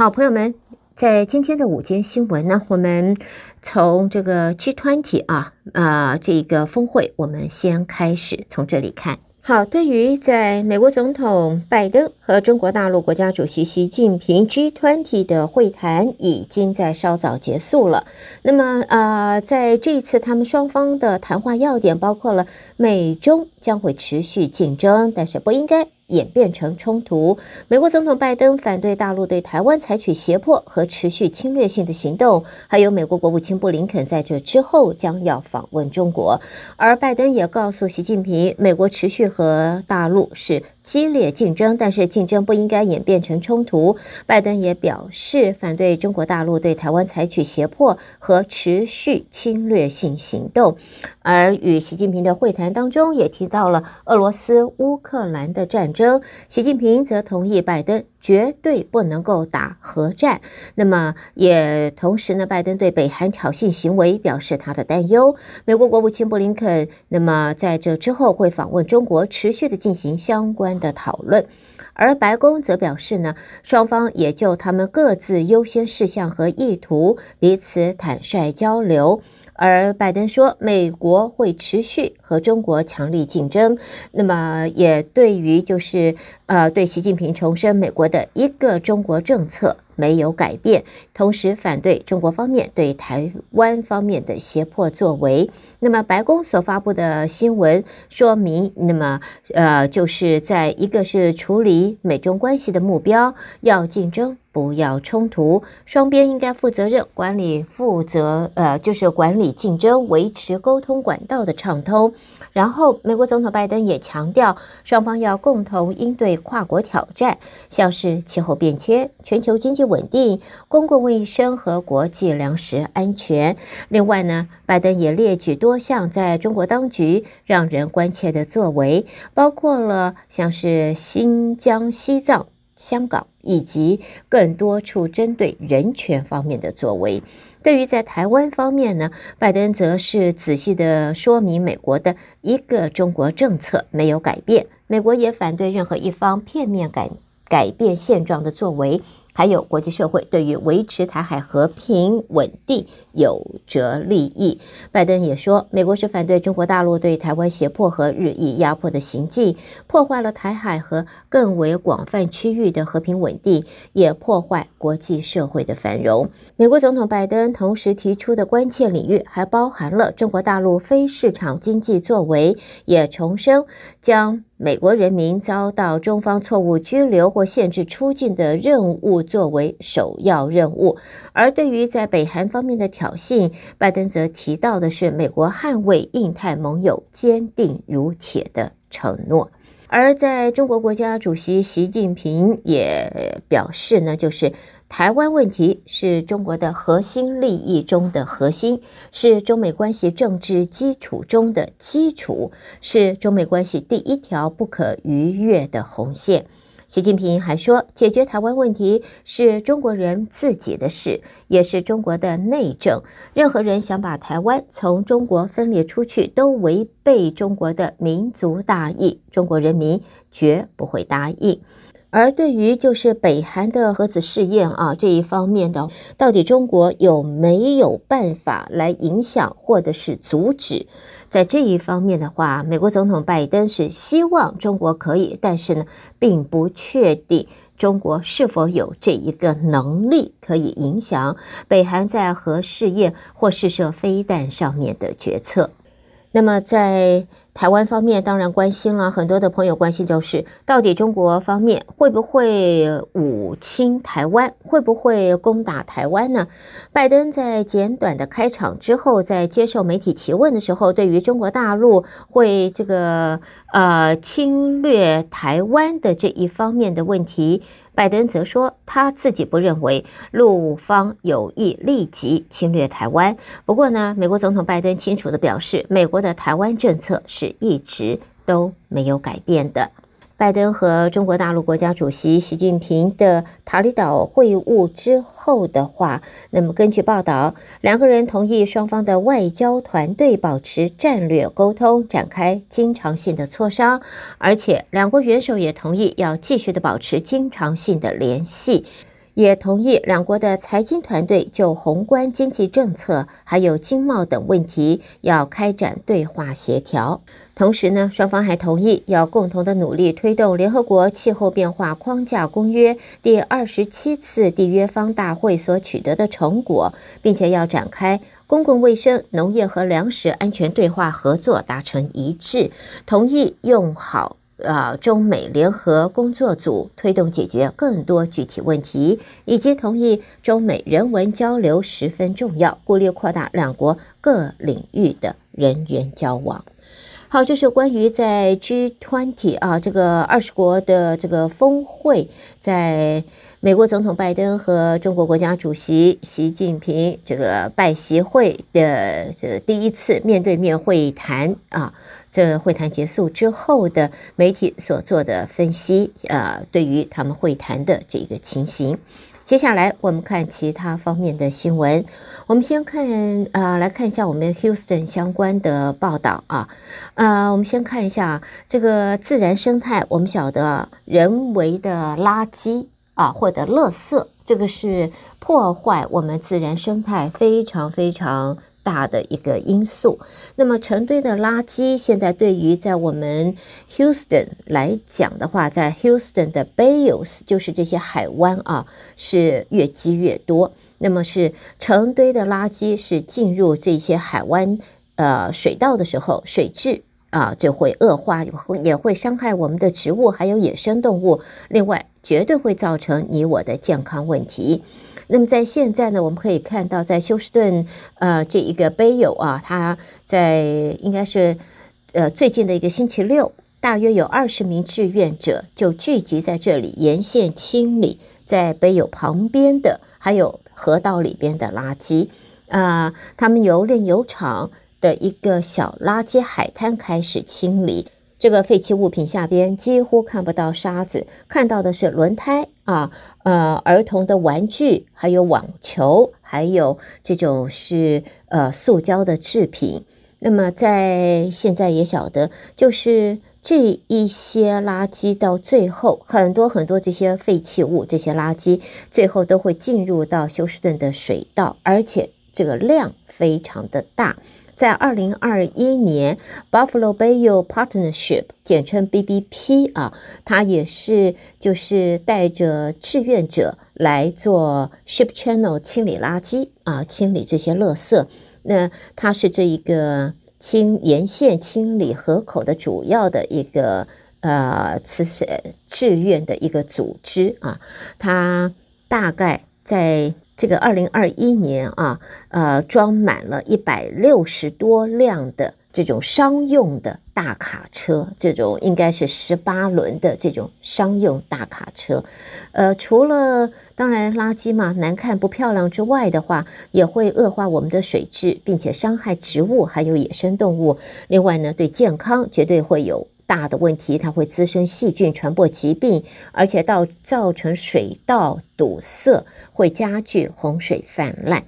好，朋友们，在今天的午间新闻呢，我们从这个 G20 啊啊、呃、这个峰会，我们先开始从这里看。好，对于在美国总统拜登和中国大陆国家主席习近平 G20 的会谈已经在稍早结束了。那么，呃，在这一次他们双方的谈话要点包括了美中将会持续竞争，但是不应该演变成冲突。美国总统拜登反对大陆对台湾采取胁迫和持续侵略性的行动，还有美国国务卿布林肯在这之后将要访问中国，而拜登也告诉习近平，美国持续和大陆是激烈竞争，但是竞争不应该演变成冲突。拜登也表示反对中国大陆对台湾采取胁迫和持续侵略性行动。而与习近平的会谈当中，也提到了俄罗斯乌克兰的战争。习近平则同意拜登绝对不能够打核战。那么，也同时呢，拜登对北韩挑衅行为表示他的担忧。美国国务卿布林肯，那么在这之后会访问中国，持续的进行相关的讨论。而白宫则表示呢，双方也就他们各自优先事项和意图彼此坦率交流。而拜登说，美国会持续和中国强力竞争。那么，也对于就是呃，对习近平重申美国的一个中国政策没有改变，同时反对中国方面对台湾方面的胁迫作为。那么，白宫所发布的新闻说明，那么呃，就是在一个是处理美中关系的目标，要竞争。不要冲突，双边应该负责任管理，负责呃，就是管理竞争，维持沟通管道的畅通。然后，美国总统拜登也强调，双方要共同应对跨国挑战，像是气候变迁、全球经济稳定、公共卫生和国际粮食安全。另外呢，拜登也列举多项在中国当局让人关切的作为，包括了像是新疆、西藏。香港以及更多处针对人权方面的作为。对于在台湾方面呢，拜登则是仔细的说明美国的一个中国政策没有改变，美国也反对任何一方片面改改变现状的作为。还有国际社会对于维持台海和平稳定有着利益。拜登也说，美国是反对中国大陆对台湾胁迫和日益压迫的行径，破坏了台海和更为广泛区域的和平稳定，也破坏国际社会的繁荣。美国总统拜登同时提出的关键领域还包含了中国大陆非市场经济作为，也重申将。美国人民遭到中方错误拘留或限制出境的任务作为首要任务，而对于在北韩方面的挑衅，拜登则提到的是美国捍卫印太盟友坚定如铁的承诺。而在中国国家主席习近平也表示呢，就是。台湾问题是中国的核心利益中的核心，是中美关系政治基础中的基础，是中美关系第一条不可逾越的红线。习近平还说，解决台湾问题是中国人自己的事，也是中国的内政。任何人想把台湾从中国分裂出去，都违背中国的民族大义，中国人民绝不会答应。而对于就是北韩的核子试验啊这一方面的，到底中国有没有办法来影响或者是阻止？在这一方面的话，美国总统拜登是希望中国可以，但是呢，并不确定中国是否有这一个能力可以影响北韩在核试验或试射飞弹上面的决策。那么在。台湾方面当然关心了，很多的朋友关心就是，到底中国方面会不会武侵台湾，会不会攻打台湾呢？拜登在简短的开场之后，在接受媒体提问的时候，对于中国大陆会这个呃侵略台湾的这一方面的问题。拜登则说，他自己不认为陆方有意立即侵略台湾。不过呢，美国总统拜登清楚地表示，美国的台湾政策是一直都没有改变的。拜登和中国大陆国家主席习近平的塔里岛会晤之后的话，那么根据报道，两个人同意双方的外交团队保持战略沟通，展开经常性的磋商，而且两国元首也同意要继续的保持经常性的联系。也同意两国的财经团队就宏观经济政策还有经贸等问题要开展对话协调。同时呢，双方还同意要共同的努力推动联合国气候变化框架公约第二十七次缔约方大会所取得的成果，并且要展开公共卫生、农业和粮食安全对话合作，达成一致，同意用好啊中美联合工作组推动解决更多具体问题，以及同意中美人文交流十分重要，鼓励扩大两国各领域的人员交往。好，这是关于在 G20 啊这个二十国的这个峰会，在美国总统拜登和中国国家主席习近平这个拜习会的这第一次面对面会谈啊，这会谈结束之后的媒体所做的分析啊，对于他们会谈的这个情形。接下来我们看其他方面的新闻。我们先看啊、呃，来看一下我们 Houston 相关的报道啊。呃，我们先看一下这个自然生态。我们晓得人为的垃圾啊，或者垃圾，这个是破坏我们自然生态非常非常。大的一个因素。那么成堆的垃圾，现在对于在我们 Houston 来讲的话，在 Houston 的 Bayous，就是这些海湾啊，是越积越多。那么是成堆的垃圾是进入这些海湾呃水道的时候，水质啊就会恶化，也会伤害我们的植物还有野生动物。另外，绝对会造成你我的健康问题。那么在现在呢，我们可以看到，在休斯顿，呃，这一个杯友啊，他在应该是呃最近的一个星期六，大约有二十名志愿者就聚集在这里，沿线清理在杯友旁边的还有河道里边的垃圾啊，他们由炼油厂的一个小垃圾海滩开始清理。这个废弃物品下边几乎看不到沙子，看到的是轮胎啊，呃，儿童的玩具，还有网球，还有这种是呃塑胶的制品。那么在现在也晓得，就是这一些垃圾到最后，很多很多这些废弃物，这些垃圾最后都会进入到休斯顿的水道，而且这个量非常的大。在二零二一年，Buffalo Bayou Partnership，简称 BBP 啊，它也是就是带着志愿者来做 Ship Channel 清理垃圾啊，清理这些垃圾。那它是这一个清沿线清理河口的主要的一个呃慈善志愿的一个组织啊，它大概在。这个二零二一年啊，呃，装满了一百六十多辆的这种商用的大卡车，这种应该是十八轮的这种商用大卡车。呃，除了当然垃圾嘛，难看不漂亮之外的话，也会恶化我们的水质，并且伤害植物还有野生动物。另外呢，对健康绝对会有。大的问题，它会滋生细菌，传播疾病，而且到造成水道堵塞，会加剧洪水泛滥。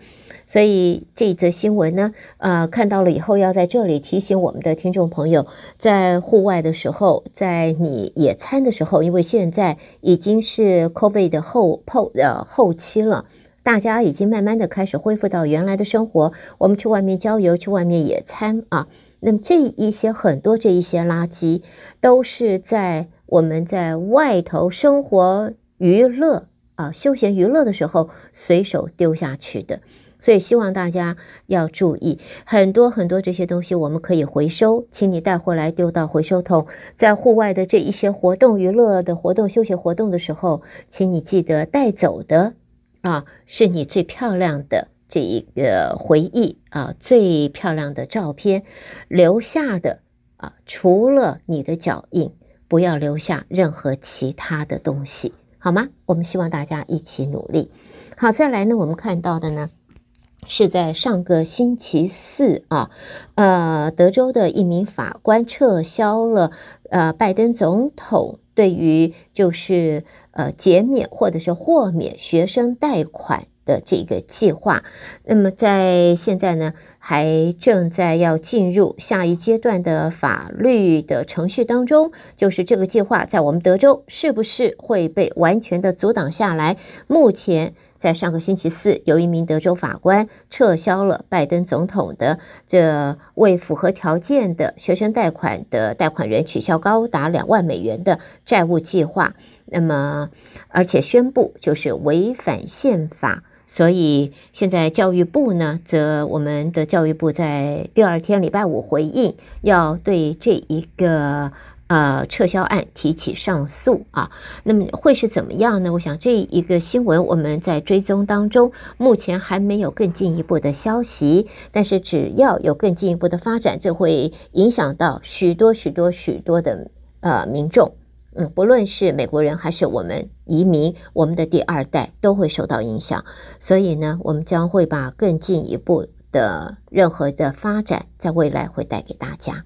所以这则新闻呢，呃，看到了以后，要在这里提醒我们的听众朋友，在户外的时候，在你野餐的时候，因为现在已经是 COVID 的后后呃后期了，大家已经慢慢的开始恢复到原来的生活，我们去外面郊游，去外面野餐啊。那么这一些很多这一些垃圾，都是在我们在外头生活娱乐啊休闲娱乐的时候随手丢下去的，所以希望大家要注意，很多很多这些东西我们可以回收，请你带回来丢到回收桶。在户外的这一些活动娱乐的活动休闲活动的时候，请你记得带走的啊是你最漂亮的。这一个回忆啊，最漂亮的照片留下的啊，除了你的脚印，不要留下任何其他的东西，好吗？我们希望大家一起努力。好，再来呢，我们看到的呢，是在上个星期四啊，呃，德州的一名法官撤销了呃，拜登总统对于就是呃减免或者是豁免学生贷款。的这个计划，那么在现在呢，还正在要进入下一阶段的法律的程序当中，就是这个计划在我们德州是不是会被完全的阻挡下来？目前。在上个星期四，有一名德州法官撤销了拜登总统的这未符合条件的学生贷款的贷款人取消高达两万美元的债务计划。那么，而且宣布就是违反宪法。所以现在教育部呢，则我们的教育部在第二天礼拜五回应，要对这一个。呃，撤销案提起上诉啊，那么会是怎么样呢？我想这一个新闻我们在追踪当中，目前还没有更进一步的消息。但是只要有更进一步的发展，这会影响到许多许多许多的呃民众，嗯，不论是美国人还是我们移民，我们的第二代都会受到影响。所以呢，我们将会把更进一步的任何的发展，在未来会带给大家。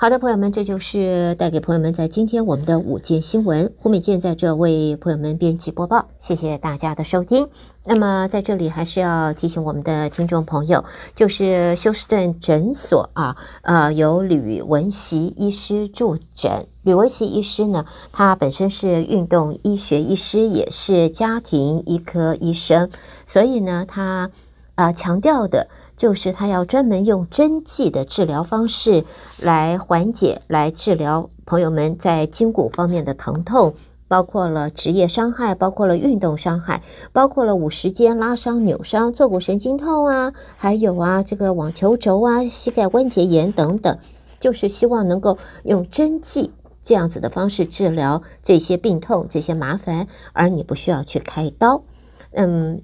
好的，朋友们，这就是带给朋友们在今天我们的午间新闻。胡美健在这为朋友们编辑播报，谢谢大家的收听。那么在这里还是要提醒我们的听众朋友，就是休斯顿诊所啊，呃，由吕文锡医师助诊。吕文锡医师呢，他本身是运动医学医师，也是家庭医科医生，所以呢，他啊、强调的。就是他要专门用针剂的治疗方式来缓解、来治疗朋友们在筋骨方面的疼痛，包括了职业伤害，包括了运动伤害，包括了五十肩拉伤、扭伤、坐骨神经痛啊，还有啊这个网球肘啊、膝盖关节炎等等，就是希望能够用针剂这样子的方式治疗这些病痛、这些麻烦，而你不需要去开刀，嗯。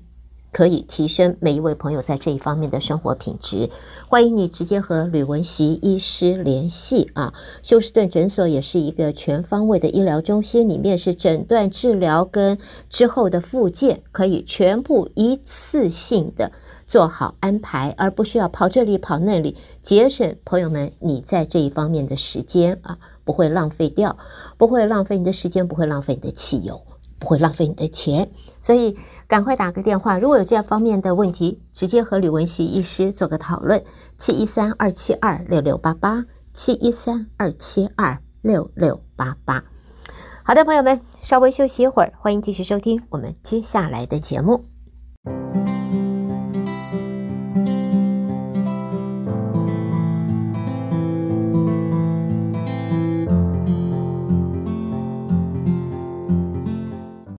可以提升每一位朋友在这一方面的生活品质。欢迎你直接和吕文席医师联系啊！休斯顿诊所也是一个全方位的医疗中心，里面是诊断、治疗跟之后的复健，可以全部一次性的做好安排，而不需要跑这里跑那里，节省朋友们你在这一方面的时间啊，不会浪费掉，不会浪费你的时间，不会浪费你的汽油，不会浪费你的钱，所以。赶快打个电话，如果有这方面的问题，直接和吕文熙医师做个讨论。七一三二七二六六八八，七一三二七二六六八八。好的，朋友们，稍微休息一会儿，欢迎继续收听我们接下来的节目。